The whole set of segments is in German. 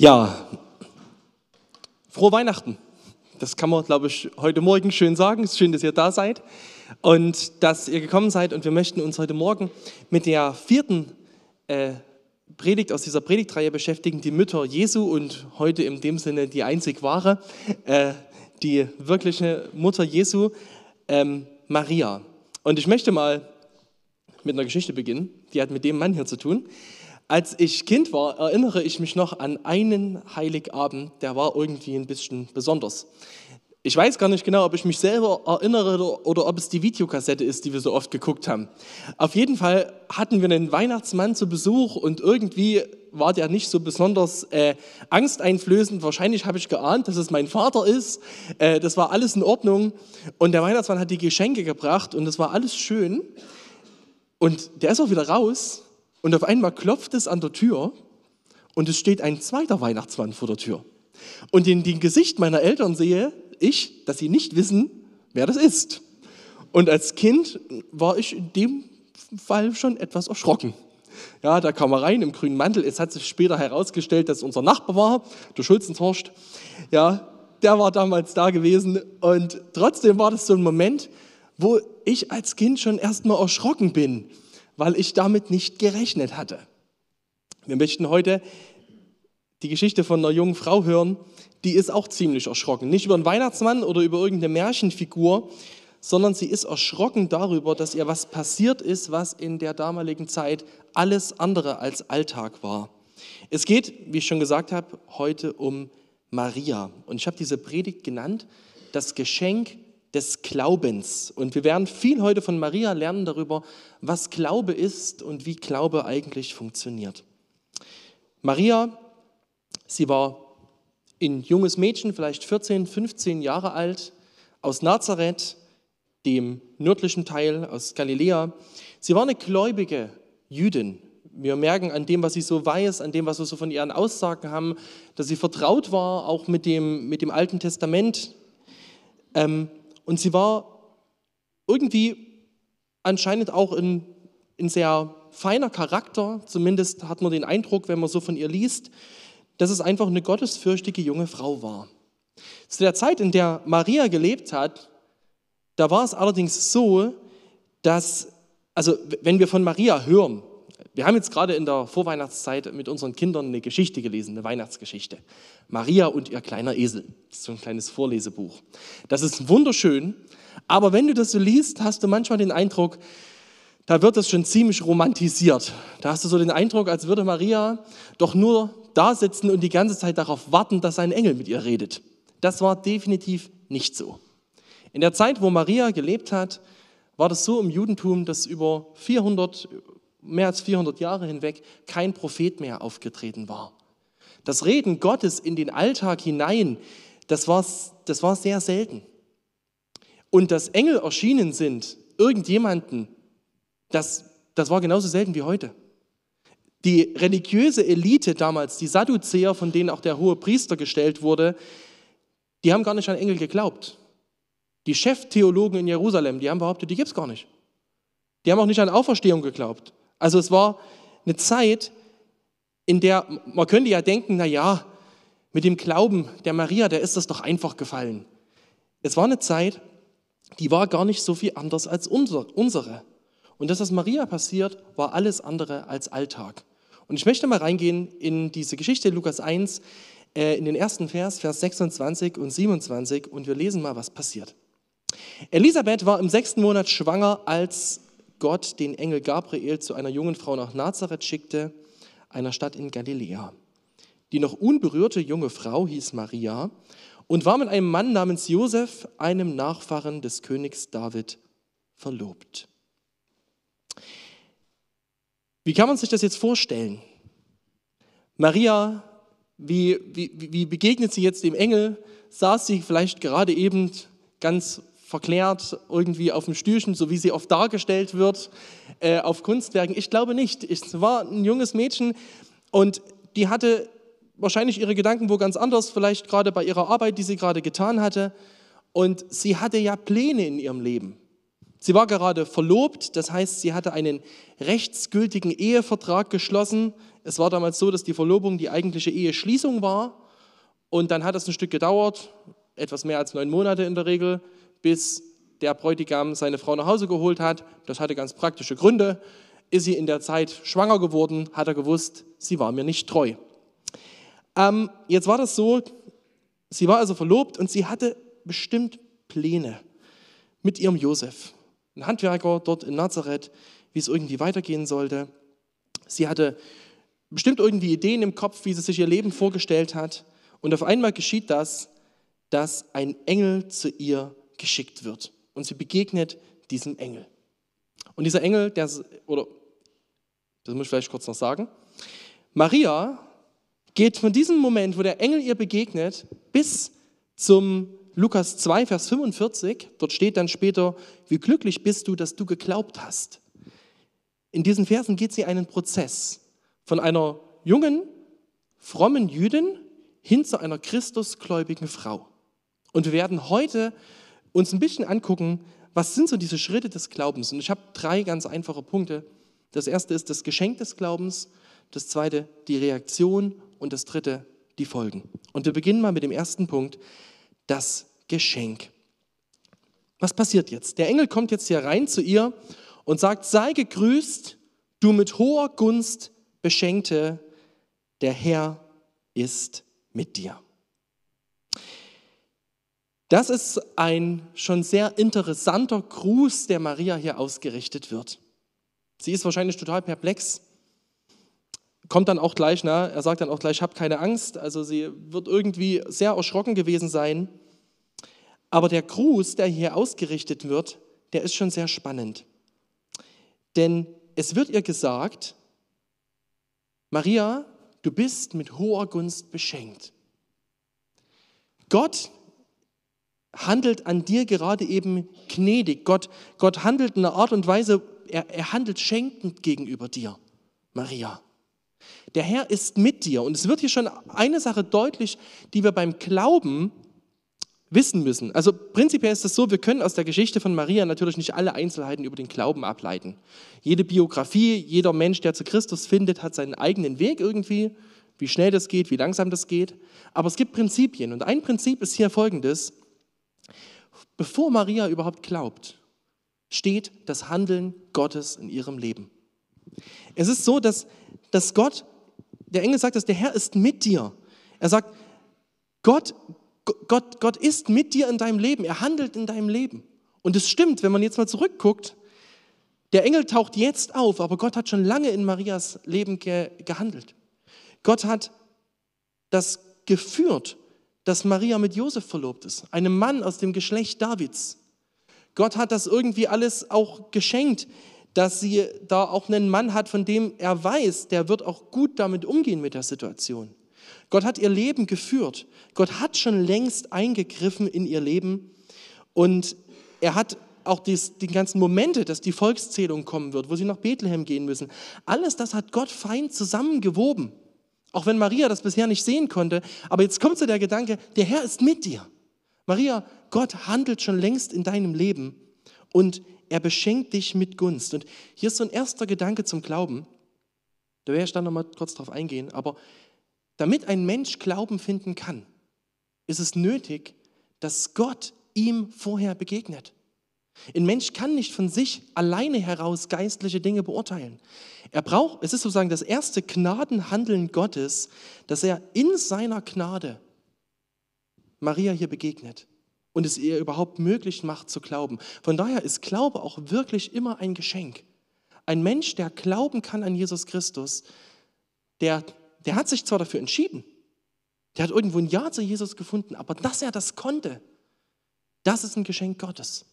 Ja, frohe Weihnachten. Das kann man, glaube ich, heute Morgen schön sagen. Es ist schön, dass ihr da seid und dass ihr gekommen seid. Und wir möchten uns heute Morgen mit der vierten äh, Predigt aus dieser Predigtreihe beschäftigen, die Mütter Jesu und heute in dem Sinne die einzig wahre, äh, die wirkliche Mutter Jesu, ähm, Maria. Und ich möchte mal mit einer Geschichte beginnen, die hat mit dem Mann hier zu tun. Als ich Kind war, erinnere ich mich noch an einen Heiligabend, der war irgendwie ein bisschen besonders. Ich weiß gar nicht genau, ob ich mich selber erinnere oder, ob es die Videokassette ist, die wir so oft geguckt haben. Auf jeden Fall hatten wir einen Weihnachtsmann zu Besuch und irgendwie war der nicht so besonders äh, angsteinflößend. Wahrscheinlich habe ich geahnt, dass es mein Vater ist. Äh, das war alles in Ordnung. Und der Weihnachtsmann hat die Geschenke gebracht und das war alles schön. Und der ist auch wieder raus und auf einmal klopft es an der Tür und es steht ein zweiter Weihnachtsmann vor der Tür. Und in dem Gesicht meiner Eltern sehe ich, dass sie nicht wissen, wer das ist. Und als Kind war ich in dem Fall schon etwas erschrocken. Ja, da kam er rein im grünen Mantel. Es hat sich später herausgestellt, dass unser Nachbar war, der Schulzentorst. Ja, der war damals da gewesen. Und trotzdem war das so ein Moment, wo ich als Kind schon erstmal erschrocken bin weil ich damit nicht gerechnet hatte. Wir möchten heute die Geschichte von einer jungen Frau hören, die ist auch ziemlich erschrocken. Nicht über einen Weihnachtsmann oder über irgendeine Märchenfigur, sondern sie ist erschrocken darüber, dass ihr was passiert ist, was in der damaligen Zeit alles andere als Alltag war. Es geht, wie ich schon gesagt habe, heute um Maria. Und ich habe diese Predigt genannt, das Geschenk des Glaubens. Und wir werden viel heute von Maria lernen darüber, was Glaube ist und wie Glaube eigentlich funktioniert. Maria, sie war ein junges Mädchen, vielleicht 14, 15 Jahre alt, aus Nazareth, dem nördlichen Teil aus Galiläa. Sie war eine gläubige Jüdin. Wir merken an dem, was sie so weiß, an dem, was wir so von ihren Aussagen haben, dass sie vertraut war, auch mit dem, mit dem Alten Testament. Ähm, und sie war irgendwie anscheinend auch ein, ein sehr feiner Charakter, zumindest hat man den Eindruck, wenn man so von ihr liest, dass es einfach eine gottesfürchtige junge Frau war. Zu der Zeit, in der Maria gelebt hat, da war es allerdings so, dass, also wenn wir von Maria hören, wir haben jetzt gerade in der Vorweihnachtszeit mit unseren Kindern eine Geschichte gelesen, eine Weihnachtsgeschichte. Maria und ihr kleiner Esel. Das ist so ein kleines Vorlesebuch. Das ist wunderschön, aber wenn du das so liest, hast du manchmal den Eindruck, da wird das schon ziemlich romantisiert. Da hast du so den Eindruck, als würde Maria doch nur da sitzen und die ganze Zeit darauf warten, dass ein Engel mit ihr redet. Das war definitiv nicht so. In der Zeit, wo Maria gelebt hat, war das so im Judentum, dass über 400, mehr als 400 Jahre hinweg kein Prophet mehr aufgetreten war. Das Reden Gottes in den Alltag hinein, das war, das war sehr selten. Und dass Engel erschienen sind, irgendjemanden, das, das war genauso selten wie heute. Die religiöse Elite damals, die Sadduzäer, von denen auch der hohe Priester gestellt wurde, die haben gar nicht an Engel geglaubt. Die Cheftheologen in Jerusalem, die haben behauptet, die gibt es gar nicht. Die haben auch nicht an Auferstehung geglaubt. Also es war eine Zeit, in der man könnte ja denken, na ja, mit dem Glauben der Maria, der ist das doch einfach gefallen. Es war eine Zeit, die war gar nicht so viel anders als unsere. Und das, was Maria passiert, war alles andere als Alltag. Und ich möchte mal reingehen in diese Geschichte Lukas 1, äh, in den ersten Vers, Vers 26 und 27, und wir lesen mal, was passiert. Elisabeth war im sechsten Monat schwanger, als Gott den Engel Gabriel zu einer jungen Frau nach Nazareth schickte, einer Stadt in Galiläa. Die noch unberührte junge Frau hieß Maria und war mit einem Mann namens Josef, einem Nachfahren des Königs David, verlobt. Wie kann man sich das jetzt vorstellen? Maria, wie, wie, wie begegnet sie jetzt dem Engel? Saß sie vielleicht gerade eben ganz verklärt irgendwie auf dem Stühlchen, so wie sie oft dargestellt wird äh, auf Kunstwerken. Ich glaube nicht. Es war ein junges Mädchen und die hatte wahrscheinlich ihre Gedanken wo ganz anders, vielleicht gerade bei ihrer Arbeit, die sie gerade getan hatte. Und sie hatte ja Pläne in ihrem Leben. Sie war gerade verlobt, das heißt, sie hatte einen rechtsgültigen Ehevertrag geschlossen. Es war damals so, dass die Verlobung die eigentliche Eheschließung war. Und dann hat es ein Stück gedauert, etwas mehr als neun Monate in der Regel, bis der Bräutigam seine Frau nach Hause geholt hat. Das hatte ganz praktische Gründe. Ist sie in der Zeit schwanger geworden, hat er gewusst, sie war mir nicht treu. Ähm, jetzt war das so, sie war also verlobt und sie hatte bestimmt Pläne mit ihrem Josef, ein Handwerker dort in Nazareth, wie es irgendwie weitergehen sollte. Sie hatte bestimmt irgendwie Ideen im Kopf, wie sie sich ihr Leben vorgestellt hat. Und auf einmal geschieht das, dass ein Engel zu ihr geschickt wird. Und sie begegnet diesem Engel. Und dieser Engel, der, oder, das muss ich vielleicht kurz noch sagen, Maria geht von diesem Moment, wo der Engel ihr begegnet, bis zum Lukas 2, Vers 45. Dort steht dann später, wie glücklich bist du, dass du geglaubt hast. In diesen Versen geht sie einen Prozess von einer jungen, frommen Jüdin hin zu einer Christusgläubigen Frau. Und wir werden heute uns ein bisschen angucken, was sind so diese Schritte des Glaubens. Und ich habe drei ganz einfache Punkte. Das erste ist das Geschenk des Glaubens, das zweite die Reaktion und das dritte die Folgen. Und wir beginnen mal mit dem ersten Punkt, das Geschenk. Was passiert jetzt? Der Engel kommt jetzt hier rein zu ihr und sagt, sei gegrüßt, du mit hoher Gunst beschenkte, der Herr ist mit dir. Das ist ein schon sehr interessanter Gruß, der Maria hier ausgerichtet wird. Sie ist wahrscheinlich total perplex. Kommt dann auch gleich, ne? er sagt dann auch gleich, hab keine Angst. Also sie wird irgendwie sehr erschrocken gewesen sein. Aber der Gruß, der hier ausgerichtet wird, der ist schon sehr spannend. Denn es wird ihr gesagt, Maria, du bist mit hoher Gunst beschenkt. Gott handelt an dir gerade eben gnädig. Gott, Gott handelt in einer Art und Weise, er, er handelt schenkend gegenüber dir, Maria. Der Herr ist mit dir. Und es wird hier schon eine Sache deutlich, die wir beim Glauben wissen müssen. Also prinzipiell ist es so, wir können aus der Geschichte von Maria natürlich nicht alle Einzelheiten über den Glauben ableiten. Jede Biografie, jeder Mensch, der zu Christus findet, hat seinen eigenen Weg irgendwie, wie schnell das geht, wie langsam das geht. Aber es gibt Prinzipien. Und ein Prinzip ist hier folgendes. Bevor Maria überhaupt glaubt, steht das Handeln Gottes in ihrem Leben. Es ist so, dass, dass Gott, der Engel sagt, dass der Herr ist mit dir. Er sagt, Gott, Gott, Gott ist mit dir in deinem Leben, er handelt in deinem Leben. Und es stimmt, wenn man jetzt mal zurückguckt, der Engel taucht jetzt auf, aber Gott hat schon lange in Marias Leben ge gehandelt. Gott hat das geführt dass Maria mit Josef verlobt ist, einem Mann aus dem Geschlecht Davids. Gott hat das irgendwie alles auch geschenkt, dass sie da auch einen Mann hat, von dem er weiß, der wird auch gut damit umgehen mit der Situation. Gott hat ihr Leben geführt. Gott hat schon längst eingegriffen in ihr Leben und er hat auch dies, die ganzen Momente, dass die Volkszählung kommen wird, wo sie nach Bethlehem gehen müssen. Alles das hat Gott fein zusammengewoben. Auch wenn Maria das bisher nicht sehen konnte. Aber jetzt kommt so der Gedanke, der Herr ist mit dir. Maria, Gott handelt schon längst in deinem Leben und er beschenkt dich mit Gunst. Und hier ist so ein erster Gedanke zum Glauben. Da werde ich dann nochmal kurz drauf eingehen. Aber damit ein Mensch Glauben finden kann, ist es nötig, dass Gott ihm vorher begegnet. Ein Mensch kann nicht von sich alleine heraus geistliche Dinge beurteilen. Er braucht, es ist sozusagen das erste Gnadenhandeln Gottes, dass er in seiner Gnade Maria hier begegnet und es ihr überhaupt möglich macht zu glauben. Von daher ist Glaube auch wirklich immer ein Geschenk. Ein Mensch, der glauben kann an Jesus Christus, der, der hat sich zwar dafür entschieden, der hat irgendwo ein Ja zu Jesus gefunden, aber dass er das konnte, das ist ein Geschenk Gottes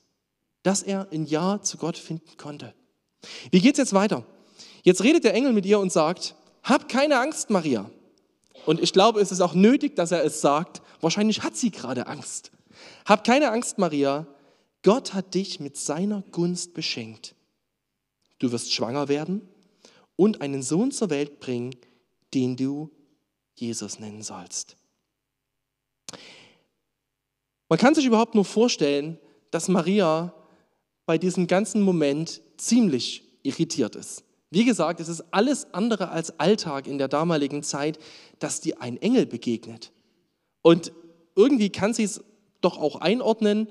dass er ein Ja zu Gott finden konnte. Wie geht es jetzt weiter? Jetzt redet der Engel mit ihr und sagt, hab keine Angst, Maria. Und ich glaube, es ist auch nötig, dass er es sagt. Wahrscheinlich hat sie gerade Angst. Hab keine Angst, Maria. Gott hat dich mit seiner Gunst beschenkt. Du wirst schwanger werden und einen Sohn zur Welt bringen, den du Jesus nennen sollst. Man kann sich überhaupt nur vorstellen, dass Maria bei diesem ganzen Moment ziemlich irritiert ist. Wie gesagt, es ist alles andere als Alltag in der damaligen Zeit, dass dir ein Engel begegnet. Und irgendwie kann sie es doch auch einordnen.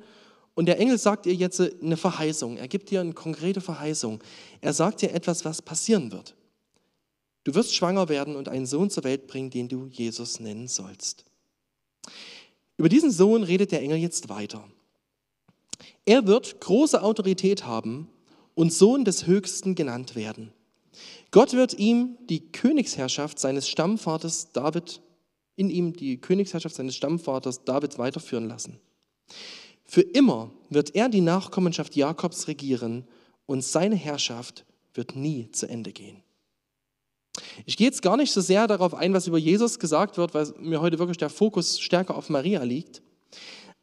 Und der Engel sagt ihr jetzt eine Verheißung. Er gibt dir eine konkrete Verheißung. Er sagt dir etwas, was passieren wird. Du wirst schwanger werden und einen Sohn zur Welt bringen, den du Jesus nennen sollst. Über diesen Sohn redet der Engel jetzt weiter. Er wird große Autorität haben und Sohn des Höchsten genannt werden. Gott wird ihm die Königsherrschaft seines Stammvaters David, in ihm die Königsherrschaft seines Stammvaters David weiterführen lassen. Für immer wird er die Nachkommenschaft Jakobs regieren und seine Herrschaft wird nie zu Ende gehen. Ich gehe jetzt gar nicht so sehr darauf ein, was über Jesus gesagt wird, weil mir heute wirklich der Fokus stärker auf Maria liegt.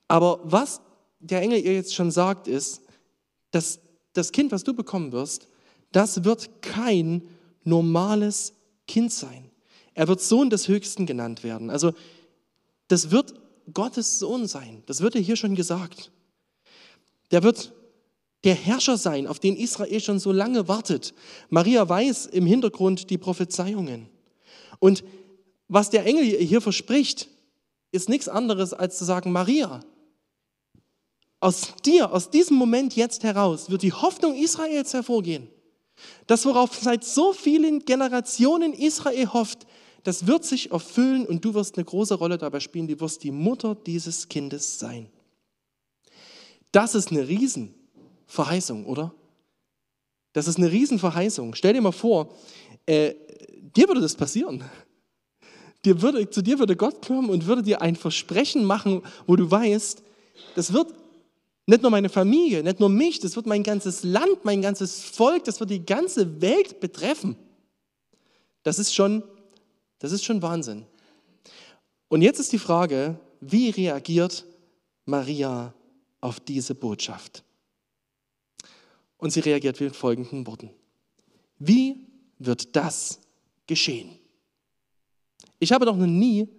Aber was der Engel ihr jetzt schon sagt, ist, dass das Kind, was du bekommen wirst, das wird kein normales Kind sein. Er wird Sohn des Höchsten genannt werden. Also das wird Gottes Sohn sein. Das wird er hier schon gesagt. Der wird der Herrscher sein, auf den Israel schon so lange wartet. Maria weiß im Hintergrund die Prophezeiungen. Und was der Engel hier verspricht, ist nichts anderes als zu sagen, Maria, aus dir, aus diesem Moment jetzt heraus, wird die Hoffnung Israels hervorgehen. Das, worauf seit so vielen Generationen Israel hofft, das wird sich erfüllen und du wirst eine große Rolle dabei spielen. Du wirst die Mutter dieses Kindes sein. Das ist eine Riesenverheißung, oder? Das ist eine Riesenverheißung. Stell dir mal vor, äh, dir würde das passieren. Dir würde, zu dir würde Gott kommen und würde dir ein Versprechen machen, wo du weißt, das wird nicht nur meine Familie, nicht nur mich, das wird mein ganzes Land, mein ganzes Volk, das wird die ganze Welt betreffen. Das ist schon, das ist schon Wahnsinn. Und jetzt ist die Frage, wie reagiert Maria auf diese Botschaft? Und sie reagiert mit folgenden Worten. Wie wird das geschehen? Ich habe doch noch nie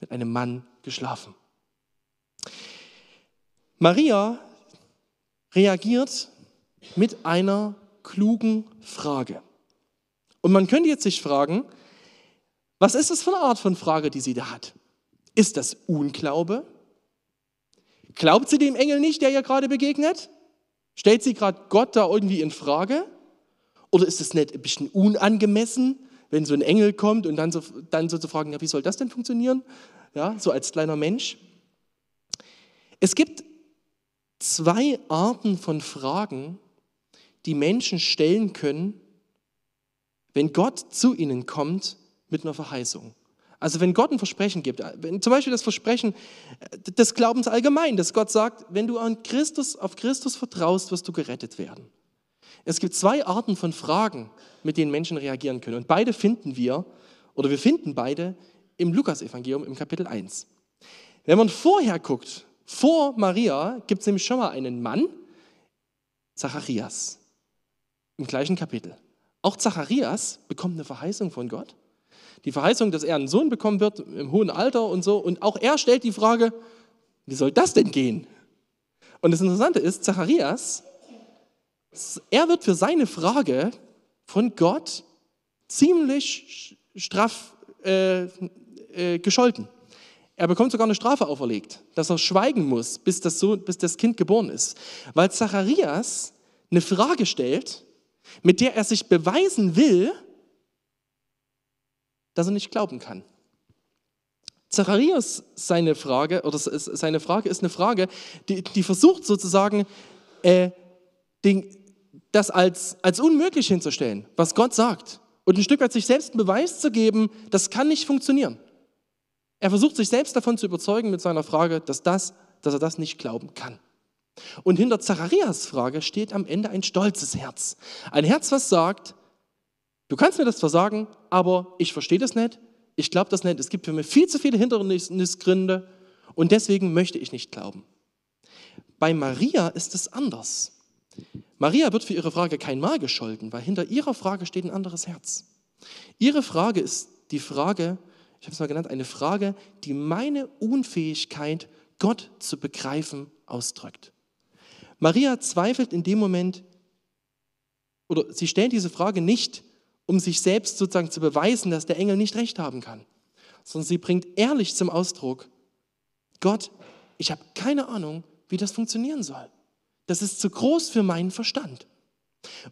mit einem Mann geschlafen. Maria reagiert mit einer klugen Frage. Und man könnte jetzt sich fragen, was ist das für eine Art von Frage, die sie da hat? Ist das Unglaube? Glaubt sie dem Engel nicht, der ihr gerade begegnet? Stellt sie gerade Gott da irgendwie in Frage? Oder ist es nicht ein bisschen unangemessen, wenn so ein Engel kommt und dann so, dann so zu fragen, ja, wie soll das denn funktionieren? Ja, so als kleiner Mensch. Es gibt zwei Arten von Fragen, die Menschen stellen können, wenn Gott zu ihnen kommt mit einer Verheißung. Also wenn Gott ein Versprechen gibt, zum Beispiel das Versprechen des Glaubens allgemein, dass Gott sagt, wenn du an Christus, auf Christus vertraust, wirst du gerettet werden. Es gibt zwei Arten von Fragen, mit denen Menschen reagieren können. Und beide finden wir, oder wir finden beide im Lukasevangelium im Kapitel 1. Wenn man vorher guckt, vor Maria gibt es nämlich schon mal einen Mann, Zacharias, im gleichen Kapitel. Auch Zacharias bekommt eine Verheißung von Gott. Die Verheißung, dass er einen Sohn bekommen wird im hohen Alter und so. Und auch er stellt die Frage, wie soll das denn gehen? Und das Interessante ist, Zacharias, er wird für seine Frage von Gott ziemlich straff äh, äh, gescholten. Er bekommt sogar eine Strafe auferlegt, dass er schweigen muss, bis das, so, bis das Kind geboren ist. Weil Zacharias eine Frage stellt, mit der er sich beweisen will, dass er nicht glauben kann. Zacharias seine Frage, oder seine Frage ist eine Frage, die, die versucht sozusagen, äh, den, das als, als unmöglich hinzustellen, was Gott sagt. Und ein Stück weit sich selbst einen Beweis zu geben, das kann nicht funktionieren. Er versucht sich selbst davon zu überzeugen mit seiner Frage, dass, das, dass er das nicht glauben kann. Und hinter Zacharias Frage steht am Ende ein stolzes Herz. Ein Herz, was sagt, du kannst mir das zwar sagen, aber ich verstehe das nicht, ich glaube das nicht, es gibt für mich viel zu viele Hindernisgründe und deswegen möchte ich nicht glauben. Bei Maria ist es anders. Maria wird für ihre Frage kein Mal gescholten, weil hinter ihrer Frage steht ein anderes Herz. Ihre Frage ist die Frage, ich habe es mal genannt, eine Frage, die meine Unfähigkeit, Gott zu begreifen, ausdrückt. Maria zweifelt in dem Moment, oder sie stellt diese Frage nicht, um sich selbst sozusagen zu beweisen, dass der Engel nicht recht haben kann, sondern sie bringt ehrlich zum Ausdruck, Gott, ich habe keine Ahnung, wie das funktionieren soll. Das ist zu groß für meinen Verstand.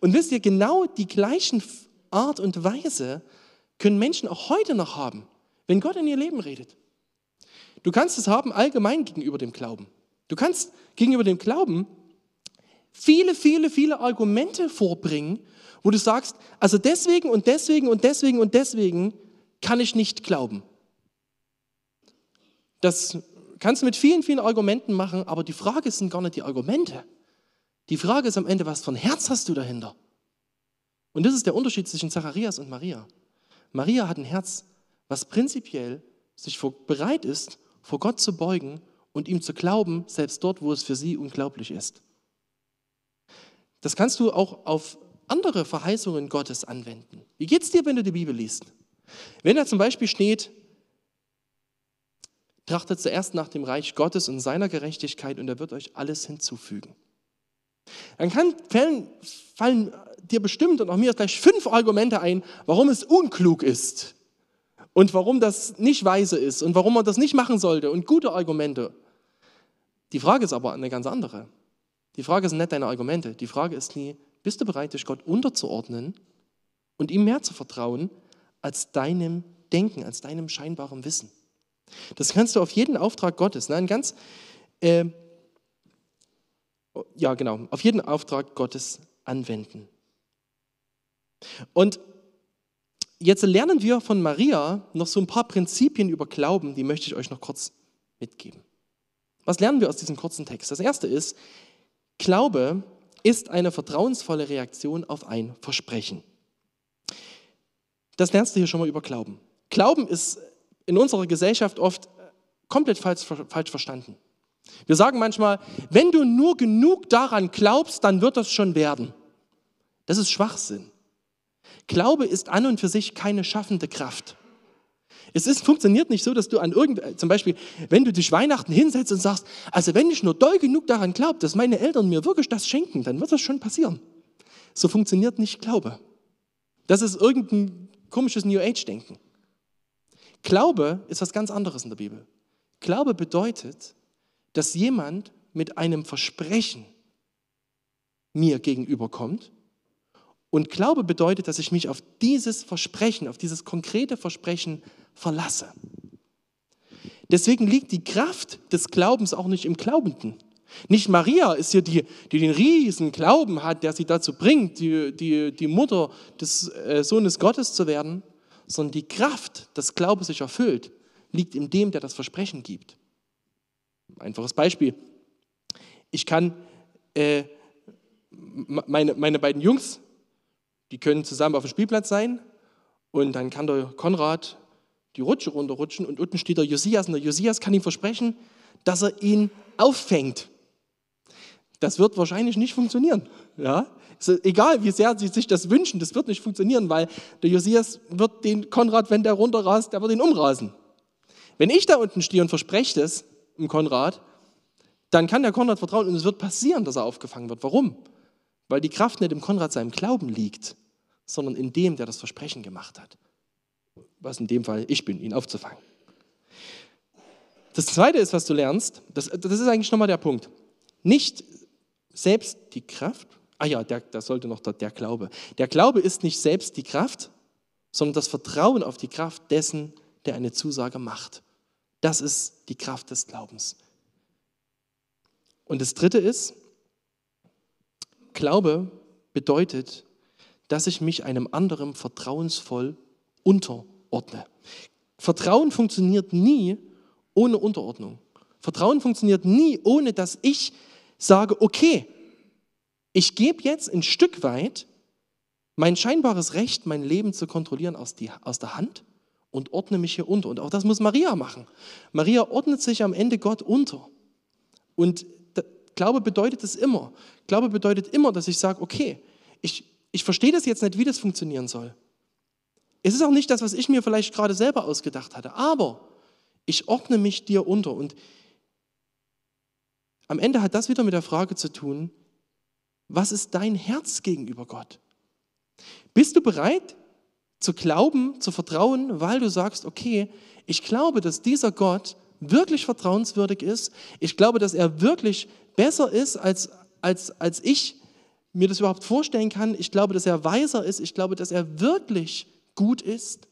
Und wisst ihr, genau die gleichen Art und Weise können Menschen auch heute noch haben, wenn Gott in ihr Leben redet. Du kannst es haben allgemein gegenüber dem Glauben. Du kannst gegenüber dem Glauben viele, viele, viele Argumente vorbringen, wo du sagst, also deswegen und deswegen und deswegen und deswegen kann ich nicht glauben. Das kannst du mit vielen, vielen Argumenten machen, aber die Frage sind gar nicht die Argumente. Die Frage ist am Ende, was für ein Herz hast du dahinter? Und das ist der Unterschied zwischen Zacharias und Maria. Maria hat ein Herz, was prinzipiell sich bereit ist, vor Gott zu beugen und ihm zu glauben, selbst dort, wo es für sie unglaublich ist. Das kannst du auch auf andere Verheißungen Gottes anwenden. Wie geht es dir, wenn du die Bibel liest? Wenn da zum Beispiel steht, trachtet zuerst nach dem Reich Gottes und seiner Gerechtigkeit und er wird euch alles hinzufügen. Dann kann, fallen, fallen dir bestimmt und auch mir gleich fünf Argumente ein, warum es unklug ist und warum das nicht weise ist und warum man das nicht machen sollte und gute Argumente. Die Frage ist aber eine ganz andere. Die Frage sind nicht deine Argumente. Die Frage ist nie, bist du bereit, dich Gott unterzuordnen und ihm mehr zu vertrauen als deinem Denken, als deinem scheinbaren Wissen? Das kannst du auf jeden Auftrag Gottes, ne, ein ganz, äh, ja genau, auf jeden Auftrag Gottes anwenden. Und jetzt lernen wir von Maria noch so ein paar Prinzipien über Glauben, die möchte ich euch noch kurz mitgeben. Was lernen wir aus diesem kurzen Text? Das erste ist, Glaube ist eine vertrauensvolle Reaktion auf ein Versprechen. Das lernst du hier schon mal über Glauben. Glauben ist in unserer Gesellschaft oft komplett falsch, falsch verstanden. Wir sagen manchmal, wenn du nur genug daran glaubst, dann wird das schon werden. Das ist Schwachsinn. Glaube ist an und für sich keine schaffende Kraft. Es ist, funktioniert nicht so, dass du an irgend, zum Beispiel, wenn du dich Weihnachten hinsetzt und sagst, also wenn ich nur doll genug daran glaube, dass meine Eltern mir wirklich das schenken, dann wird das schon passieren. So funktioniert nicht Glaube. Das ist irgendein komisches New Age-Denken. Glaube ist was ganz anderes in der Bibel. Glaube bedeutet, dass jemand mit einem Versprechen mir gegenüberkommt. Und Glaube bedeutet, dass ich mich auf dieses Versprechen, auf dieses konkrete Versprechen verlasse. Deswegen liegt die Kraft des Glaubens auch nicht im Glaubenden. Nicht Maria ist hier die, die den riesen Glauben hat, der sie dazu bringt, die, die, die Mutter des äh, Sohnes Gottes zu werden, sondern die Kraft, dass Glaube sich erfüllt, liegt in dem, der das Versprechen gibt. Einfaches Beispiel. Ich kann äh, meine, meine beiden Jungs, die können zusammen auf dem Spielplatz sein und dann kann der Konrad die Rutsche runterrutschen und unten steht der Josias und der Josias kann ihm versprechen, dass er ihn auffängt. Das wird wahrscheinlich nicht funktionieren. Ja? Egal, wie sehr sie sich das wünschen, das wird nicht funktionieren, weil der Josias wird den Konrad, wenn der runterrast, der wird ihn umrasen. Wenn ich da unten stehe und verspreche das im Konrad, dann kann der Konrad vertrauen und es wird passieren, dass er aufgefangen wird. Warum? Weil die Kraft nicht im Konrad seinem Glauben liegt, sondern in dem, der das Versprechen gemacht hat was in dem Fall ich bin, ihn aufzufangen. Das Zweite ist, was du lernst, das, das ist eigentlich nochmal der Punkt. Nicht selbst die Kraft, ah ja, der, das sollte noch der, der Glaube. Der Glaube ist nicht selbst die Kraft, sondern das Vertrauen auf die Kraft dessen, der eine Zusage macht. Das ist die Kraft des Glaubens. Und das Dritte ist, Glaube bedeutet, dass ich mich einem anderen vertrauensvoll unter ordne. Vertrauen funktioniert nie ohne Unterordnung. Vertrauen funktioniert nie, ohne dass ich sage, okay, ich gebe jetzt ein Stück weit mein scheinbares Recht, mein Leben zu kontrollieren, aus, die, aus der Hand und ordne mich hier unter. Und auch das muss Maria machen. Maria ordnet sich am Ende Gott unter. Und Glaube bedeutet es immer. Glaube bedeutet immer, dass ich sage, okay, ich, ich verstehe das jetzt nicht, wie das funktionieren soll. Es ist auch nicht das, was ich mir vielleicht gerade selber ausgedacht hatte, aber ich ordne mich dir unter. Und am Ende hat das wieder mit der Frage zu tun, was ist dein Herz gegenüber Gott? Bist du bereit zu glauben, zu vertrauen, weil du sagst, okay, ich glaube, dass dieser Gott wirklich vertrauenswürdig ist. Ich glaube, dass er wirklich besser ist, als, als, als ich mir das überhaupt vorstellen kann. Ich glaube, dass er weiser ist. Ich glaube, dass er wirklich gut ist.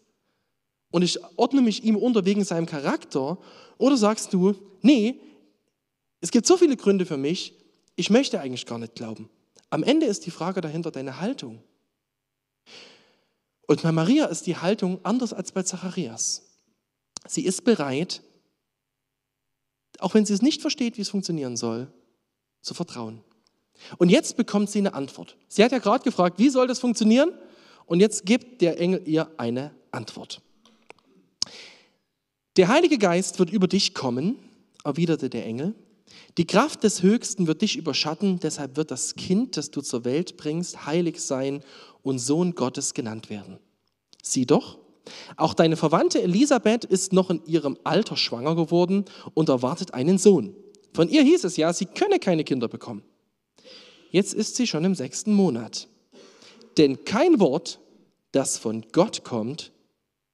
Und ich ordne mich ihm unter wegen seinem Charakter. Oder sagst du, nee, es gibt so viele Gründe für mich, ich möchte eigentlich gar nicht glauben. Am Ende ist die Frage dahinter deine Haltung. Und bei Maria ist die Haltung anders als bei Zacharias. Sie ist bereit, auch wenn sie es nicht versteht, wie es funktionieren soll, zu vertrauen. Und jetzt bekommt sie eine Antwort. Sie hat ja gerade gefragt, wie soll das funktionieren? Und jetzt gibt der Engel ihr eine Antwort. Der Heilige Geist wird über dich kommen, erwiderte der Engel. Die Kraft des Höchsten wird dich überschatten, deshalb wird das Kind, das du zur Welt bringst, heilig sein und Sohn Gottes genannt werden. Sieh doch, auch deine Verwandte Elisabeth ist noch in ihrem Alter schwanger geworden und erwartet einen Sohn. Von ihr hieß es ja, sie könne keine Kinder bekommen. Jetzt ist sie schon im sechsten Monat. Denn kein Wort, das von Gott kommt,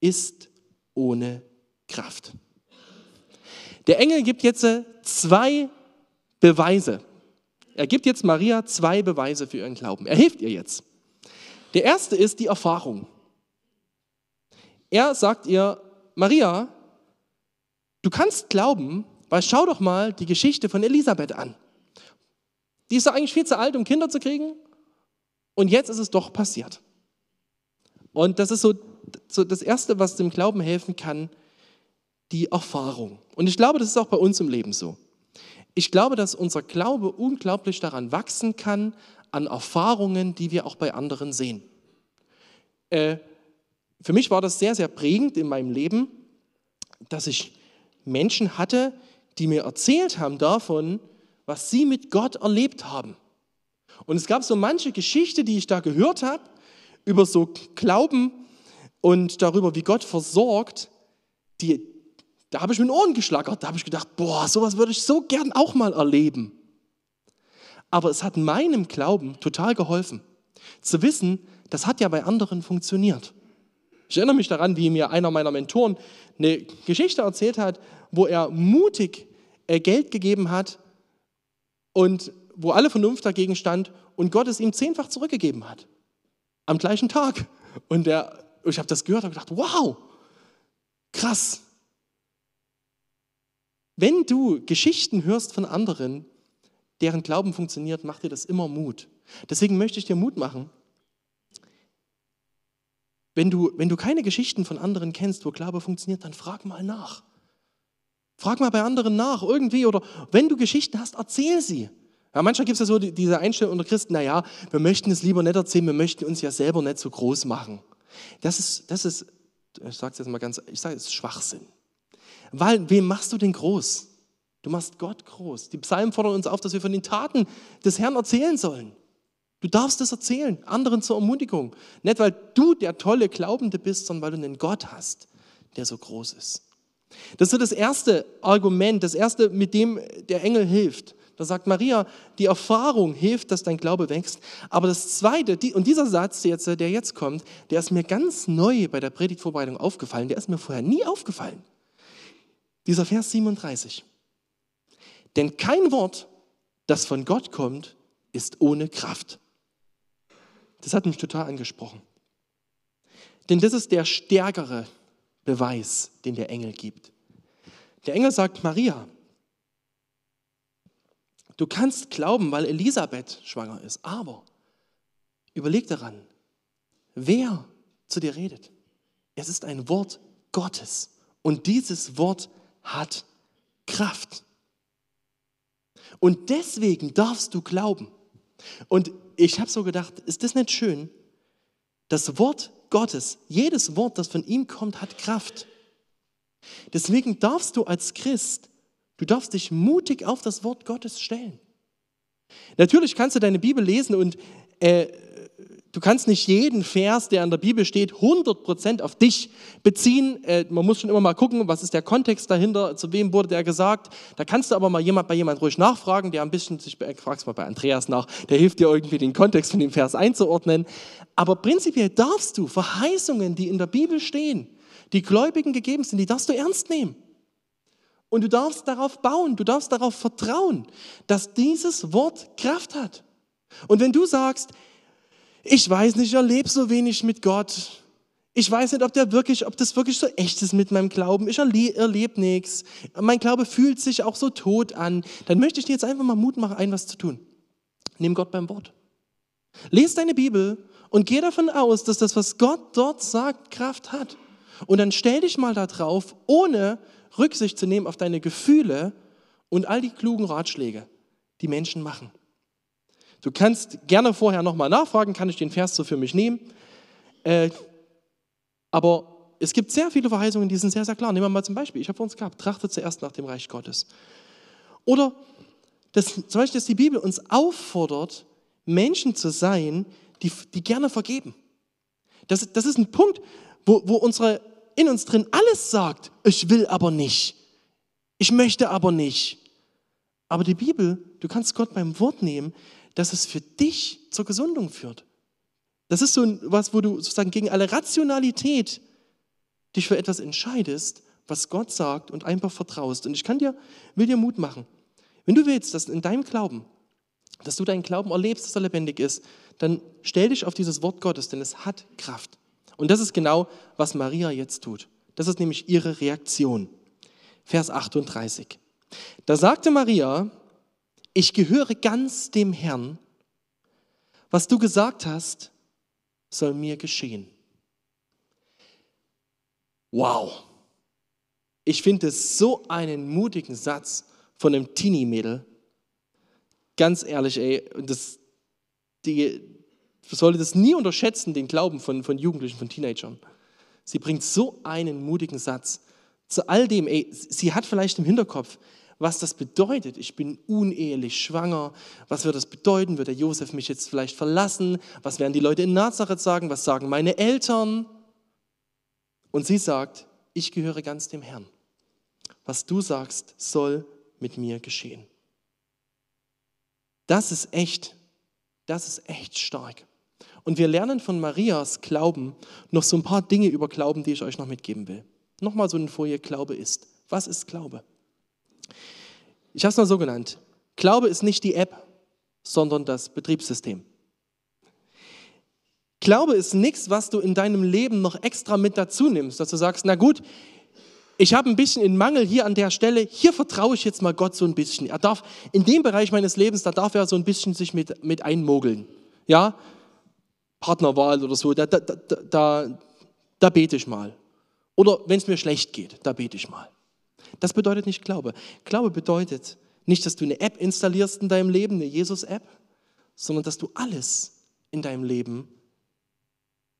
ist ohne Kraft. Der Engel gibt jetzt zwei Beweise. Er gibt jetzt Maria zwei Beweise für ihren Glauben. Er hilft ihr jetzt. Der erste ist die Erfahrung. Er sagt ihr, Maria, du kannst glauben, weil schau doch mal die Geschichte von Elisabeth an. Die ist doch eigentlich viel zu alt, um Kinder zu kriegen. Und jetzt ist es doch passiert. Und das ist so, so das Erste, was dem Glauben helfen kann, die Erfahrung. Und ich glaube, das ist auch bei uns im Leben so. Ich glaube, dass unser Glaube unglaublich daran wachsen kann, an Erfahrungen, die wir auch bei anderen sehen. Äh, für mich war das sehr, sehr prägend in meinem Leben, dass ich Menschen hatte, die mir erzählt haben davon, was sie mit Gott erlebt haben. Und es gab so manche Geschichte, die ich da gehört habe, über so Glauben und darüber, wie Gott versorgt, die, da habe ich mit den Ohren geschlagert. Da habe ich gedacht, boah, sowas würde ich so gern auch mal erleben. Aber es hat meinem Glauben total geholfen, zu wissen, das hat ja bei anderen funktioniert. Ich erinnere mich daran, wie mir einer meiner Mentoren eine Geschichte erzählt hat, wo er mutig äh, Geld gegeben hat und wo alle Vernunft dagegen stand und Gott es ihm zehnfach zurückgegeben hat. Am gleichen Tag. Und der, ich habe das gehört und gedacht, wow, krass. Wenn du Geschichten hörst von anderen, deren Glauben funktioniert, macht dir das immer Mut. Deswegen möchte ich dir Mut machen, wenn du, wenn du keine Geschichten von anderen kennst, wo Glaube funktioniert, dann frag mal nach. Frag mal bei anderen nach, irgendwie. Oder wenn du Geschichten hast, erzähl sie. Ja, manchmal gibt es ja so diese Einstellung unter Christen, naja, wir möchten es lieber nicht erzählen, wir möchten uns ja selber nicht so groß machen. Das ist, das ist ich sage es jetzt mal ganz, ich sage es Schwachsinn. Weil, wem machst du denn groß? Du machst Gott groß. Die Psalmen fordern uns auf, dass wir von den Taten des Herrn erzählen sollen. Du darfst es erzählen, anderen zur Ermutigung. Nicht, weil du der tolle Glaubende bist, sondern weil du einen Gott hast, der so groß ist. Das ist das erste Argument, das erste, mit dem der Engel hilft. Da sagt Maria, die Erfahrung hilft, dass dein Glaube wächst. Aber das zweite, und dieser Satz, der jetzt kommt, der ist mir ganz neu bei der Predigtvorbereitung aufgefallen. Der ist mir vorher nie aufgefallen. Dieser Vers 37. Denn kein Wort, das von Gott kommt, ist ohne Kraft. Das hat mich total angesprochen. Denn das ist der stärkere Beweis, den der Engel gibt. Der Engel sagt, Maria, du kannst glauben, weil Elisabeth schwanger ist, aber überleg daran, wer zu dir redet. Es ist ein Wort Gottes und dieses Wort hat Kraft. Und deswegen darfst du glauben. Und ich habe so gedacht, ist das nicht schön? Das Wort Gottes, jedes Wort, das von ihm kommt, hat Kraft. Deswegen darfst du als Christ, du darfst dich mutig auf das Wort Gottes stellen. Natürlich kannst du deine Bibel lesen und äh, du kannst nicht jeden Vers, der in der Bibel steht, 100% auf dich beziehen. Äh, man muss schon immer mal gucken, was ist der Kontext dahinter, zu wem wurde der gesagt. Da kannst du aber mal jemand, bei jemand ruhig nachfragen, der ein bisschen, sich, äh, fragst mal bei Andreas nach, der hilft dir irgendwie den Kontext von dem Vers einzuordnen. Aber prinzipiell darfst du Verheißungen, die in der Bibel stehen, die Gläubigen gegeben sind, die darfst du ernst nehmen. Und du darfst darauf bauen, du darfst darauf vertrauen, dass dieses Wort Kraft hat. Und wenn du sagst, ich weiß nicht, ich erlebe so wenig mit Gott, ich weiß nicht, ob, der wirklich, ob das wirklich so echt ist mit meinem Glauben, ich erlebe erleb nichts, mein Glaube fühlt sich auch so tot an, dann möchte ich dir jetzt einfach mal Mut machen, ein was zu tun. Nimm Gott beim Wort. Lies deine Bibel und geh davon aus, dass das, was Gott dort sagt, Kraft hat. Und dann stell dich mal da drauf, ohne Rücksicht zu nehmen auf deine Gefühle und all die klugen Ratschläge, die Menschen machen. Du kannst gerne vorher nochmal nachfragen, kann ich den Vers so für mich nehmen? Äh, aber es gibt sehr viele Verheißungen, die sind sehr, sehr klar. Nehmen wir mal zum Beispiel, ich habe vor uns gehabt, trachtet zuerst nach dem Reich Gottes. Oder das, zum Beispiel, dass die Bibel uns auffordert, Menschen zu sein, die, die gerne vergeben. Das, das ist ein Punkt, wo, wo unsere in uns drin alles sagt, ich will aber nicht, ich möchte aber nicht. Aber die Bibel, du kannst Gott beim Wort nehmen, dass es für dich zur Gesundung führt. Das ist so was, wo du sozusagen gegen alle Rationalität dich für etwas entscheidest, was Gott sagt und einfach vertraust. Und ich kann dir, will dir Mut machen. Wenn du willst, dass in deinem Glauben, dass du deinen Glauben erlebst, dass er lebendig ist, dann stell dich auf dieses Wort Gottes, denn es hat Kraft. Und das ist genau, was Maria jetzt tut. Das ist nämlich ihre Reaktion. Vers 38. Da sagte Maria, ich gehöre ganz dem Herrn. Was du gesagt hast, soll mir geschehen. Wow. Ich finde es so einen mutigen Satz von einem Teenie-Mädel. Ganz ehrlich, ey, das, die, sollte das nie unterschätzen, den Glauben von, von Jugendlichen, von Teenagern. Sie bringt so einen mutigen Satz. Zu all dem, ey, sie hat vielleicht im Hinterkopf, was das bedeutet. Ich bin unehelich schwanger. Was wird das bedeuten? Wird der Josef mich jetzt vielleicht verlassen? Was werden die Leute in Nazareth sagen? Was sagen meine Eltern? Und sie sagt, ich gehöre ganz dem Herrn. Was du sagst, soll mit mir geschehen. Das ist echt, das ist echt stark. Und wir lernen von Marias Glauben noch so ein paar Dinge über Glauben, die ich euch noch mitgeben will. Nochmal so eine Folie, Glaube ist. Was ist Glaube? Ich habe es mal so genannt. Glaube ist nicht die App, sondern das Betriebssystem. Glaube ist nichts, was du in deinem Leben noch extra mit dazu nimmst, dass du sagst, na gut, ich habe ein bisschen in Mangel hier an der Stelle, hier vertraue ich jetzt mal Gott so ein bisschen. Er darf in dem Bereich meines Lebens, da darf er so ein bisschen sich mit, mit einmogeln. Ja, Partnerwahl oder so, da, da, da, da bete ich mal. Oder wenn es mir schlecht geht, da bete ich mal. Das bedeutet nicht Glaube. Glaube bedeutet nicht, dass du eine App installierst in deinem Leben, eine Jesus-App, sondern dass du alles in deinem Leben,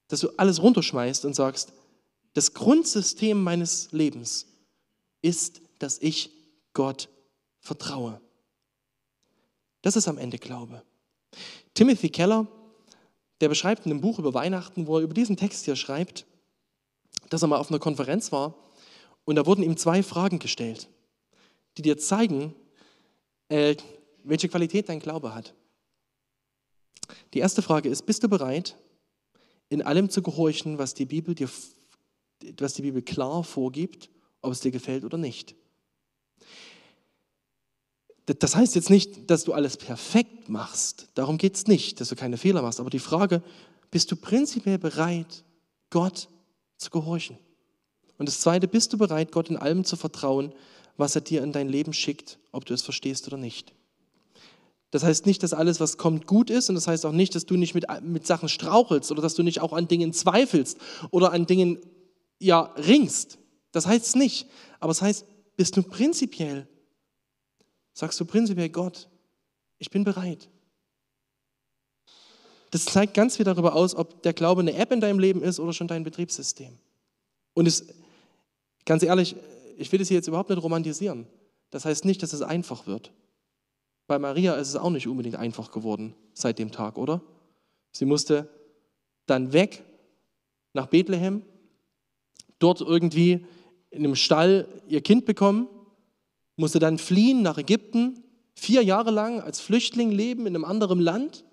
dass du alles runterschmeißt und sagst, das Grundsystem meines Lebens ist, dass ich Gott vertraue. Das ist am Ende Glaube. Timothy Keller, der beschreibt in einem Buch über Weihnachten, wo er über diesen Text hier schreibt, dass er mal auf einer Konferenz war und da wurden ihm zwei Fragen gestellt, die dir zeigen, äh, welche Qualität dein Glaube hat. Die erste Frage ist, bist du bereit, in allem zu gehorchen, was die Bibel dir, was die Bibel klar vorgibt, ob es dir gefällt oder nicht? Das heißt jetzt nicht, dass du alles perfekt machst. Darum geht es nicht, dass du keine Fehler machst. Aber die Frage, bist du prinzipiell bereit, Gott zu gehorchen? Und das Zweite, bist du bereit, Gott in allem zu vertrauen, was er dir in dein Leben schickt, ob du es verstehst oder nicht? Das heißt nicht, dass alles, was kommt, gut ist. Und das heißt auch nicht, dass du nicht mit, mit Sachen strauchelst oder dass du nicht auch an Dingen zweifelst oder an Dingen ja, ringst. Das heißt es nicht. Aber es heißt, bist du prinzipiell sagst du prinzipiell Gott, ich bin bereit. Das zeigt ganz viel darüber aus, ob der Glaube eine App in deinem Leben ist oder schon dein Betriebssystem. Und es, ganz ehrlich, ich will es hier jetzt überhaupt nicht romantisieren. Das heißt nicht, dass es einfach wird. Bei Maria ist es auch nicht unbedingt einfach geworden seit dem Tag, oder? Sie musste dann weg nach Bethlehem, dort irgendwie in einem Stall ihr Kind bekommen, musste dann fliehen nach Ägypten, vier Jahre lang als Flüchtling leben in einem anderen Land,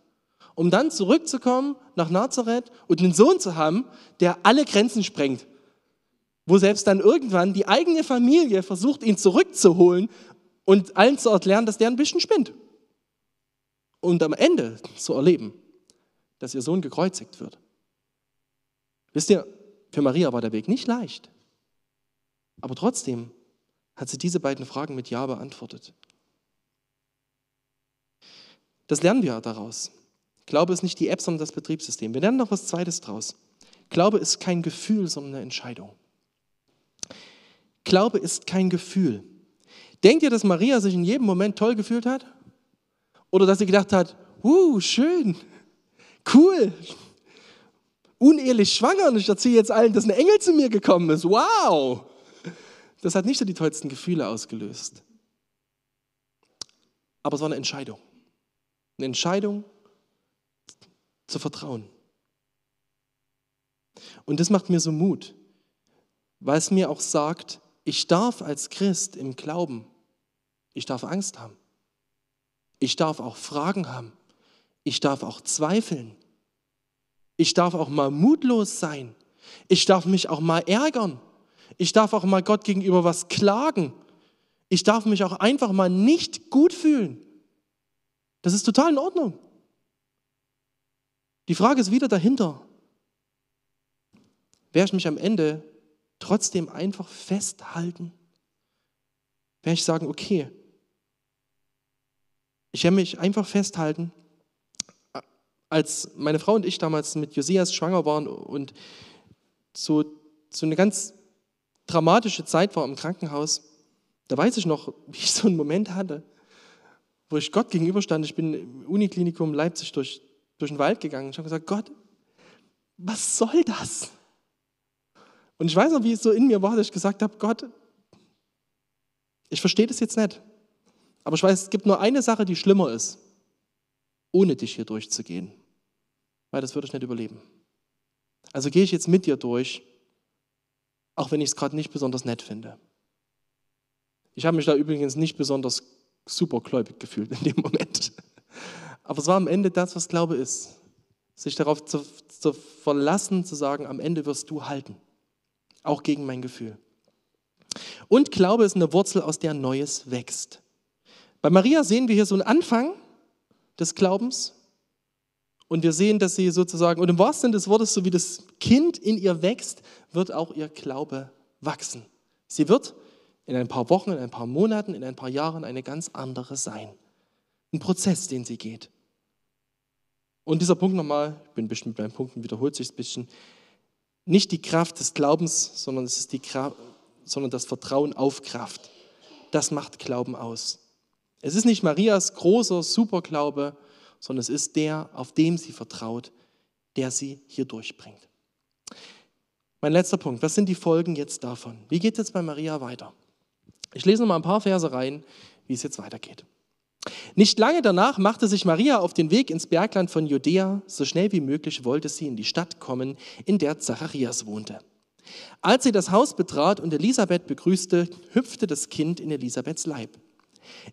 um dann zurückzukommen nach Nazareth und einen Sohn zu haben, der alle Grenzen sprengt. Wo selbst dann irgendwann die eigene Familie versucht, ihn zurückzuholen und allen zu erklären, dass der ein bisschen spinnt. Und am Ende zu erleben, dass ihr Sohn gekreuzigt wird. Wisst ihr, für Maria war der Weg nicht leicht. Aber trotzdem hat sie diese beiden Fragen mit Ja beantwortet. Das lernen wir daraus. Glaube ist nicht die App, sondern das Betriebssystem. Wir lernen noch was Zweites daraus. Glaube ist kein Gefühl, sondern eine Entscheidung. Glaube ist kein Gefühl. Denkt ihr, dass Maria sich in jedem Moment toll gefühlt hat? Oder dass sie gedacht hat, uh, schön, cool, unehelich schwanger und ich erzähle jetzt allen, dass ein Engel zu mir gekommen ist. Wow! Das hat nicht so die tollsten Gefühle ausgelöst. Aber es war eine Entscheidung. Eine Entscheidung zu vertrauen. Und das macht mir so Mut, weil es mir auch sagt, ich darf als Christ im Glauben, ich darf Angst haben. Ich darf auch Fragen haben. Ich darf auch zweifeln. Ich darf auch mal mutlos sein. Ich darf mich auch mal ärgern. Ich darf auch mal Gott gegenüber was klagen. Ich darf mich auch einfach mal nicht gut fühlen. Das ist total in Ordnung. Die Frage ist wieder dahinter. Werde ich mich am Ende trotzdem einfach festhalten? Werde ich sagen, okay, ich werde mich einfach festhalten, als meine Frau und ich damals mit Josias schwanger waren und so, so eine ganz dramatische Zeit war im Krankenhaus, da weiß ich noch, wie ich so einen Moment hatte, wo ich Gott gegenüberstand. Ich bin im Uniklinikum Leipzig durch, durch den Wald gegangen. Ich habe gesagt, Gott, was soll das? Und ich weiß noch, wie es so in mir war, dass ich gesagt habe, Gott, ich verstehe das jetzt nicht. Aber ich weiß, es gibt nur eine Sache, die schlimmer ist, ohne dich hier durchzugehen. Weil das würde ich nicht überleben. Also gehe ich jetzt mit dir durch, auch wenn ich es gerade nicht besonders nett finde. Ich habe mich da übrigens nicht besonders supergläubig gefühlt in dem Moment. Aber es war am Ende das, was Glaube ist. Sich darauf zu, zu verlassen, zu sagen, am Ende wirst du halten. Auch gegen mein Gefühl. Und Glaube ist eine Wurzel, aus der Neues wächst. Bei Maria sehen wir hier so einen Anfang des Glaubens und wir sehen, dass sie sozusagen, und im wahrsten Sinne des Wortes, so wie das Kind in ihr wächst, wird auch ihr Glaube wachsen. Sie wird in ein paar Wochen, in ein paar Monaten, in ein paar Jahren eine ganz andere sein. Ein Prozess, den sie geht. Und dieser Punkt nochmal, ich bin bestimmt beim Punkten, wiederholt sich ein bisschen, nicht die Kraft des Glaubens, sondern es ist die Kraft, sondern das Vertrauen auf Kraft. Das macht Glauben aus. Es ist nicht Marias großer Superglaube, sondern es ist der, auf dem sie vertraut, der sie hier durchbringt. Mein letzter Punkt, was sind die Folgen jetzt davon? Wie geht es jetzt bei Maria weiter? Ich lese noch mal ein paar Verse rein, wie es jetzt weitergeht. Nicht lange danach machte sich Maria auf den Weg ins Bergland von Judäa. So schnell wie möglich wollte sie in die Stadt kommen, in der Zacharias wohnte. Als sie das Haus betrat und Elisabeth begrüßte, hüpfte das Kind in Elisabeths Leib.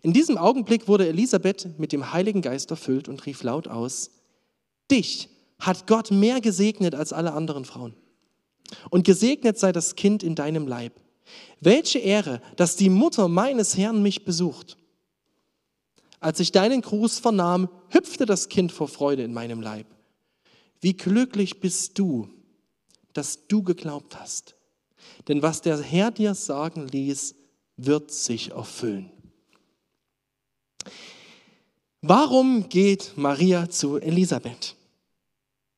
In diesem Augenblick wurde Elisabeth mit dem Heiligen Geist erfüllt und rief laut aus, Dich hat Gott mehr gesegnet als alle anderen Frauen. Und gesegnet sei das Kind in deinem Leib. Welche Ehre, dass die Mutter meines Herrn mich besucht. Als ich deinen Gruß vernahm, hüpfte das Kind vor Freude in meinem Leib. Wie glücklich bist du, dass du geglaubt hast. Denn was der Herr dir sagen ließ, wird sich erfüllen. Warum geht Maria zu Elisabeth?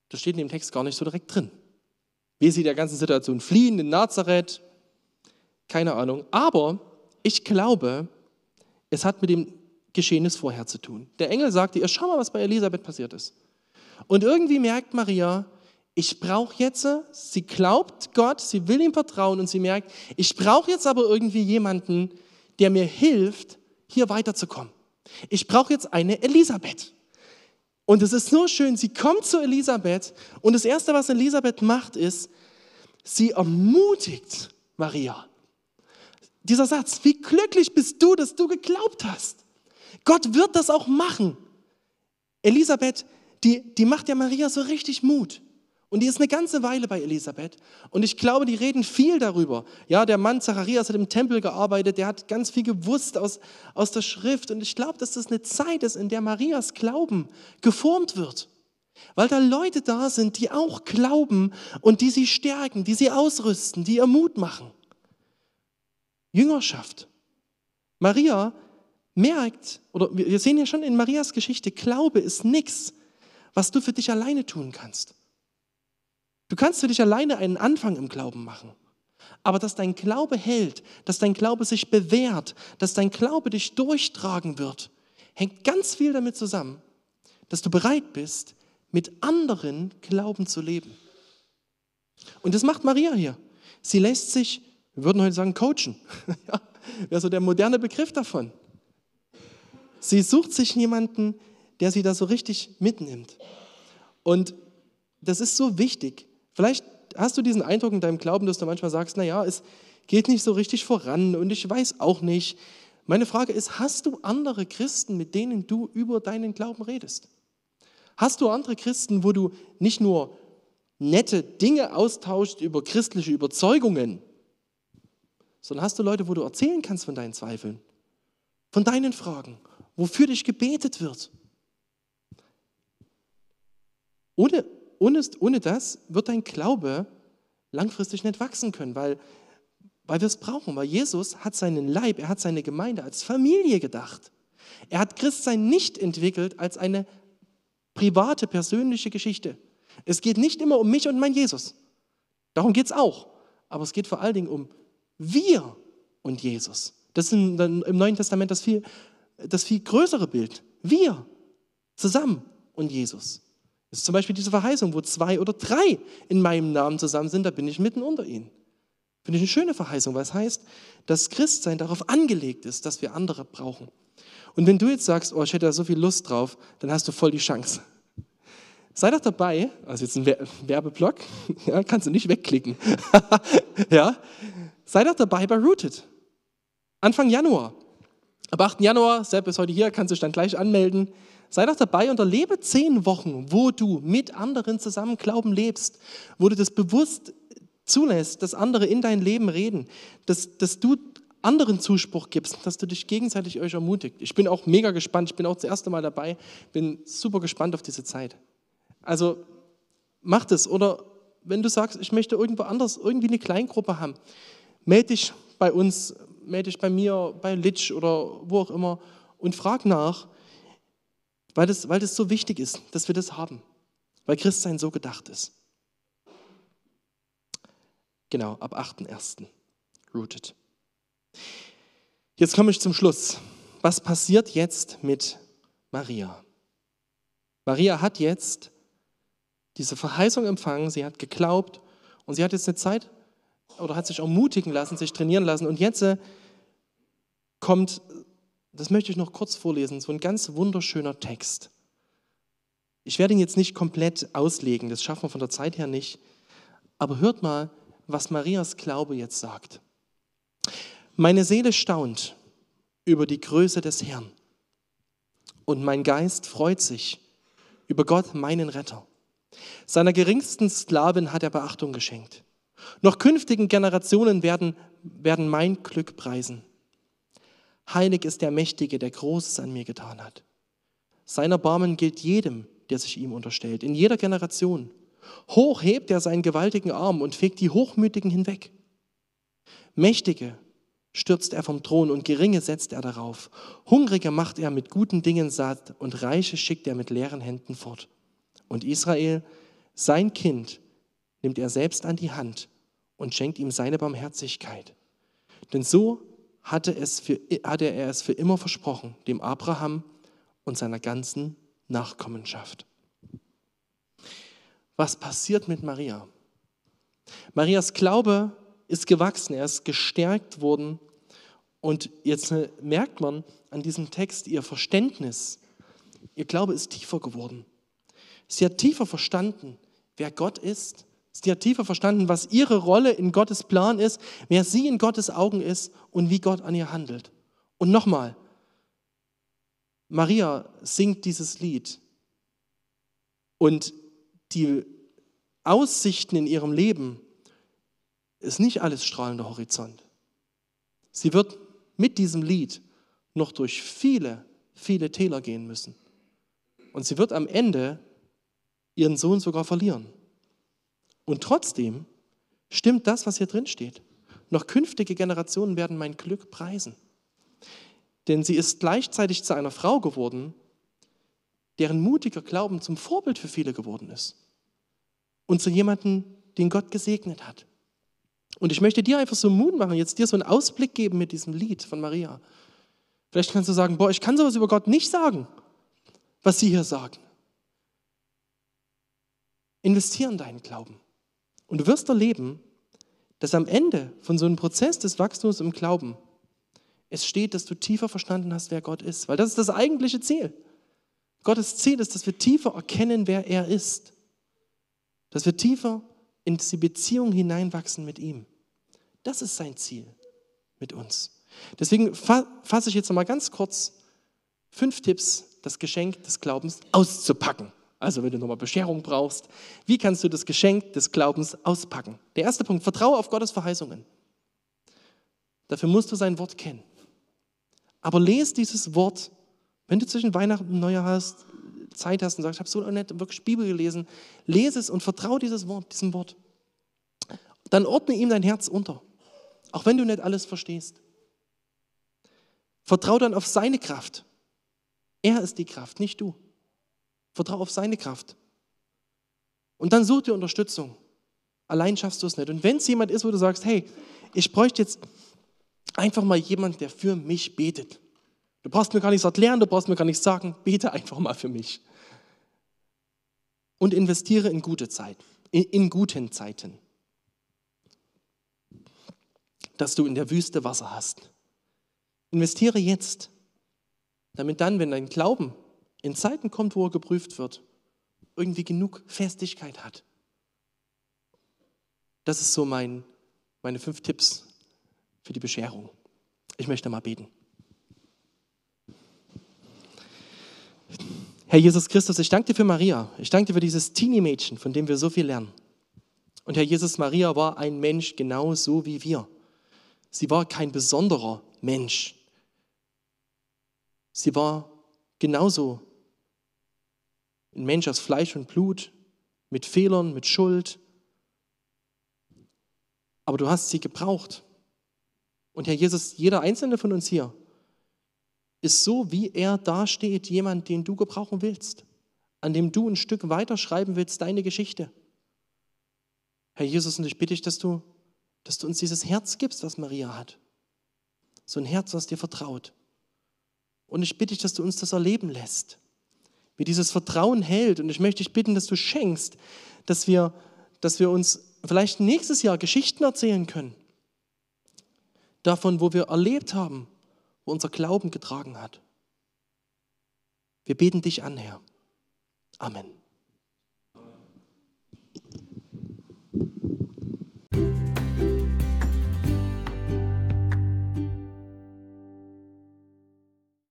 Das steht in dem Text gar nicht so direkt drin. Wie sie der ganzen Situation fliehen in Nazareth, keine Ahnung. Aber ich glaube, es hat mit dem Geschehnis vorher zu tun. Der Engel sagte ihr, schau mal, was bei Elisabeth passiert ist. Und irgendwie merkt Maria, ich brauche jetzt, sie glaubt Gott, sie will ihm vertrauen und sie merkt, ich brauche jetzt aber irgendwie jemanden, der mir hilft, hier weiterzukommen. Ich brauche jetzt eine Elisabeth. Und es ist so schön, sie kommt zu Elisabeth und das Erste, was Elisabeth macht, ist, sie ermutigt Maria. Dieser Satz, wie glücklich bist du, dass du geglaubt hast. Gott wird das auch machen. Elisabeth, die, die macht ja Maria so richtig Mut. Und die ist eine ganze Weile bei Elisabeth. Und ich glaube, die reden viel darüber. Ja, der Mann Zacharias hat im Tempel gearbeitet, der hat ganz viel gewusst aus, aus der Schrift. Und ich glaube, dass das eine Zeit ist, in der Marias Glauben geformt wird. Weil da Leute da sind, die auch glauben und die sie stärken, die sie ausrüsten, die ihr Mut machen. Jüngerschaft. Maria merkt, oder wir sehen ja schon in Marias Geschichte, Glaube ist nichts, was du für dich alleine tun kannst. Du kannst für dich alleine einen Anfang im Glauben machen. Aber dass dein Glaube hält, dass dein Glaube sich bewährt, dass dein Glaube dich durchtragen wird, hängt ganz viel damit zusammen, dass du bereit bist, mit anderen Glauben zu leben. Und das macht Maria hier. Sie lässt sich, wir würden heute sagen, coachen. ja, wäre so der moderne Begriff davon. Sie sucht sich jemanden, der sie da so richtig mitnimmt. Und das ist so wichtig, Vielleicht hast du diesen Eindruck in deinem Glauben, dass du manchmal sagst, naja, es geht nicht so richtig voran und ich weiß auch nicht. Meine Frage ist, hast du andere Christen, mit denen du über deinen Glauben redest? Hast du andere Christen, wo du nicht nur nette Dinge austauschst über christliche Überzeugungen, sondern hast du Leute, wo du erzählen kannst von deinen Zweifeln, von deinen Fragen, wofür dich gebetet wird? Ohne ohne, ohne das wird dein Glaube langfristig nicht wachsen können, weil, weil wir es brauchen. Weil Jesus hat seinen Leib, er hat seine Gemeinde als Familie gedacht. Er hat Christsein nicht entwickelt als eine private, persönliche Geschichte. Es geht nicht immer um mich und mein Jesus. Darum geht es auch. Aber es geht vor allen Dingen um wir und Jesus. Das ist im Neuen Testament das viel, das viel größere Bild. Wir zusammen und Jesus. Das ist zum Beispiel diese Verheißung, wo zwei oder drei in meinem Namen zusammen sind, da bin ich mitten unter ihnen. Finde ich eine schöne Verheißung, weil es heißt, dass Christsein darauf angelegt ist, dass wir andere brauchen. Und wenn du jetzt sagst, oh, ich hätte da so viel Lust drauf, dann hast du voll die Chance. Sei doch dabei, also jetzt ein Werbeblock, ja, kannst du nicht wegklicken. ja, sei doch dabei bei Rooted. Anfang Januar. Ab 8. Januar, Sepp ist heute hier, kannst du dich dann gleich anmelden. Sei doch dabei und erlebe zehn Wochen, wo du mit anderen zusammen Glauben lebst, wo du das bewusst zulässt, dass andere in dein Leben reden, dass, dass du anderen Zuspruch gibst, dass du dich gegenseitig euch ermutigt. Ich bin auch mega gespannt, ich bin auch das erste Mal dabei, bin super gespannt auf diese Zeit. Also mach das oder wenn du sagst, ich möchte irgendwo anders irgendwie eine Kleingruppe haben, melde dich bei uns, melde dich bei mir, bei Litsch oder wo auch immer und frag nach, weil das, weil das so wichtig ist, dass wir das haben. Weil Christsein so gedacht ist. Genau, ab 8.1. Rooted. Jetzt komme ich zum Schluss. Was passiert jetzt mit Maria? Maria hat jetzt diese Verheißung empfangen, sie hat geglaubt und sie hat jetzt eine Zeit oder hat sich ermutigen lassen, sich trainieren lassen und jetzt äh, kommt das möchte ich noch kurz vorlesen, so ein ganz wunderschöner Text. Ich werde ihn jetzt nicht komplett auslegen, das schaffen wir von der Zeit her nicht, aber hört mal, was Marias Glaube jetzt sagt. Meine Seele staunt über die Größe des Herrn und mein Geist freut sich über Gott, meinen Retter. Seiner geringsten Sklavin hat er Beachtung geschenkt. Noch künftigen Generationen werden, werden mein Glück preisen. Heilig ist der Mächtige, der Großes an mir getan hat. Sein Erbarmen gilt jedem, der sich ihm unterstellt, in jeder Generation. Hoch hebt er seinen gewaltigen Arm und fegt die Hochmütigen hinweg. Mächtige stürzt er vom Thron und Geringe setzt er darauf. Hungrige macht er mit guten Dingen satt und Reiche schickt er mit leeren Händen fort. Und Israel, sein Kind, nimmt er selbst an die Hand und schenkt ihm seine Barmherzigkeit. Denn so hatte, es für, hatte er es für immer versprochen, dem Abraham und seiner ganzen Nachkommenschaft. Was passiert mit Maria? Marias Glaube ist gewachsen, er ist gestärkt worden und jetzt merkt man an diesem Text ihr Verständnis, ihr Glaube ist tiefer geworden. Sie hat tiefer verstanden, wer Gott ist. Sie hat tiefer verstanden, was ihre Rolle in Gottes Plan ist, wer sie in Gottes Augen ist und wie Gott an ihr handelt. Und nochmal, Maria singt dieses Lied und die Aussichten in ihrem Leben ist nicht alles strahlender Horizont. Sie wird mit diesem Lied noch durch viele, viele Täler gehen müssen. Und sie wird am Ende ihren Sohn sogar verlieren. Und trotzdem stimmt das, was hier drin steht. Noch künftige Generationen werden mein Glück preisen. Denn sie ist gleichzeitig zu einer Frau geworden, deren mutiger Glauben zum Vorbild für viele geworden ist. Und zu jemandem, den Gott gesegnet hat. Und ich möchte dir einfach so Mut machen, jetzt dir so einen Ausblick geben mit diesem Lied von Maria. Vielleicht kannst du sagen, boah, ich kann sowas über Gott nicht sagen, was sie hier sagen. Investiere in deinen Glauben. Und du wirst erleben, dass am Ende von so einem Prozess des Wachstums im Glauben es steht, dass du tiefer verstanden hast, wer Gott ist. Weil das ist das eigentliche Ziel. Gottes Ziel ist, dass wir tiefer erkennen, wer er ist. Dass wir tiefer in die Beziehung hineinwachsen mit ihm. Das ist sein Ziel mit uns. Deswegen fasse ich jetzt noch mal ganz kurz fünf Tipps, das Geschenk des Glaubens auszupacken. Also wenn du nochmal Bescherung brauchst, wie kannst du das Geschenk des Glaubens auspacken? Der erste Punkt, vertraue auf Gottes Verheißungen. Dafür musst du sein Wort kennen. Aber lese dieses Wort, wenn du zwischen Weihnachten und Neujahr hast, Zeit hast und sagst, ich habe so nett wirklich Bibel gelesen, lese es und vertraue dieses Wort, diesem Wort. Dann ordne ihm dein Herz unter, auch wenn du nicht alles verstehst. Vertraue dann auf seine Kraft. Er ist die Kraft, nicht du. Vertraue auf seine Kraft. Und dann such dir Unterstützung. Allein schaffst du es nicht. Und wenn es jemand ist, wo du sagst, hey, ich bräuchte jetzt einfach mal jemanden, der für mich betet. Du brauchst mir gar nichts erklären, du brauchst mir gar nichts sagen, bete einfach mal für mich. Und investiere in gute Zeiten, in, in guten Zeiten. Dass du in der Wüste Wasser hast. Investiere jetzt, damit dann, wenn dein Glauben in Zeiten kommt, wo er geprüft wird, irgendwie genug Festigkeit hat. Das ist so mein, meine fünf Tipps für die Bescherung. Ich möchte mal beten. Herr Jesus Christus, ich danke dir für Maria. Ich danke dir für dieses Teenie-Mädchen, von dem wir so viel lernen. Und Herr Jesus, Maria war ein Mensch genauso wie wir. Sie war kein besonderer Mensch. Sie war genauso ein Mensch aus Fleisch und Blut, mit Fehlern, mit Schuld. Aber du hast sie gebraucht. Und Herr Jesus, jeder einzelne von uns hier ist so, wie er dasteht, jemand, den du gebrauchen willst, an dem du ein Stück weiterschreiben willst, deine Geschichte. Herr Jesus, und ich bitte dich, dass du, dass du uns dieses Herz gibst, was Maria hat. So ein Herz, was dir vertraut. Und ich bitte dich, dass du uns das erleben lässt, wie dieses Vertrauen hält. Und ich möchte dich bitten, dass du schenkst, dass wir, dass wir uns vielleicht nächstes Jahr Geschichten erzählen können. Davon, wo wir erlebt haben, wo unser Glauben getragen hat. Wir beten dich an, Herr. Amen.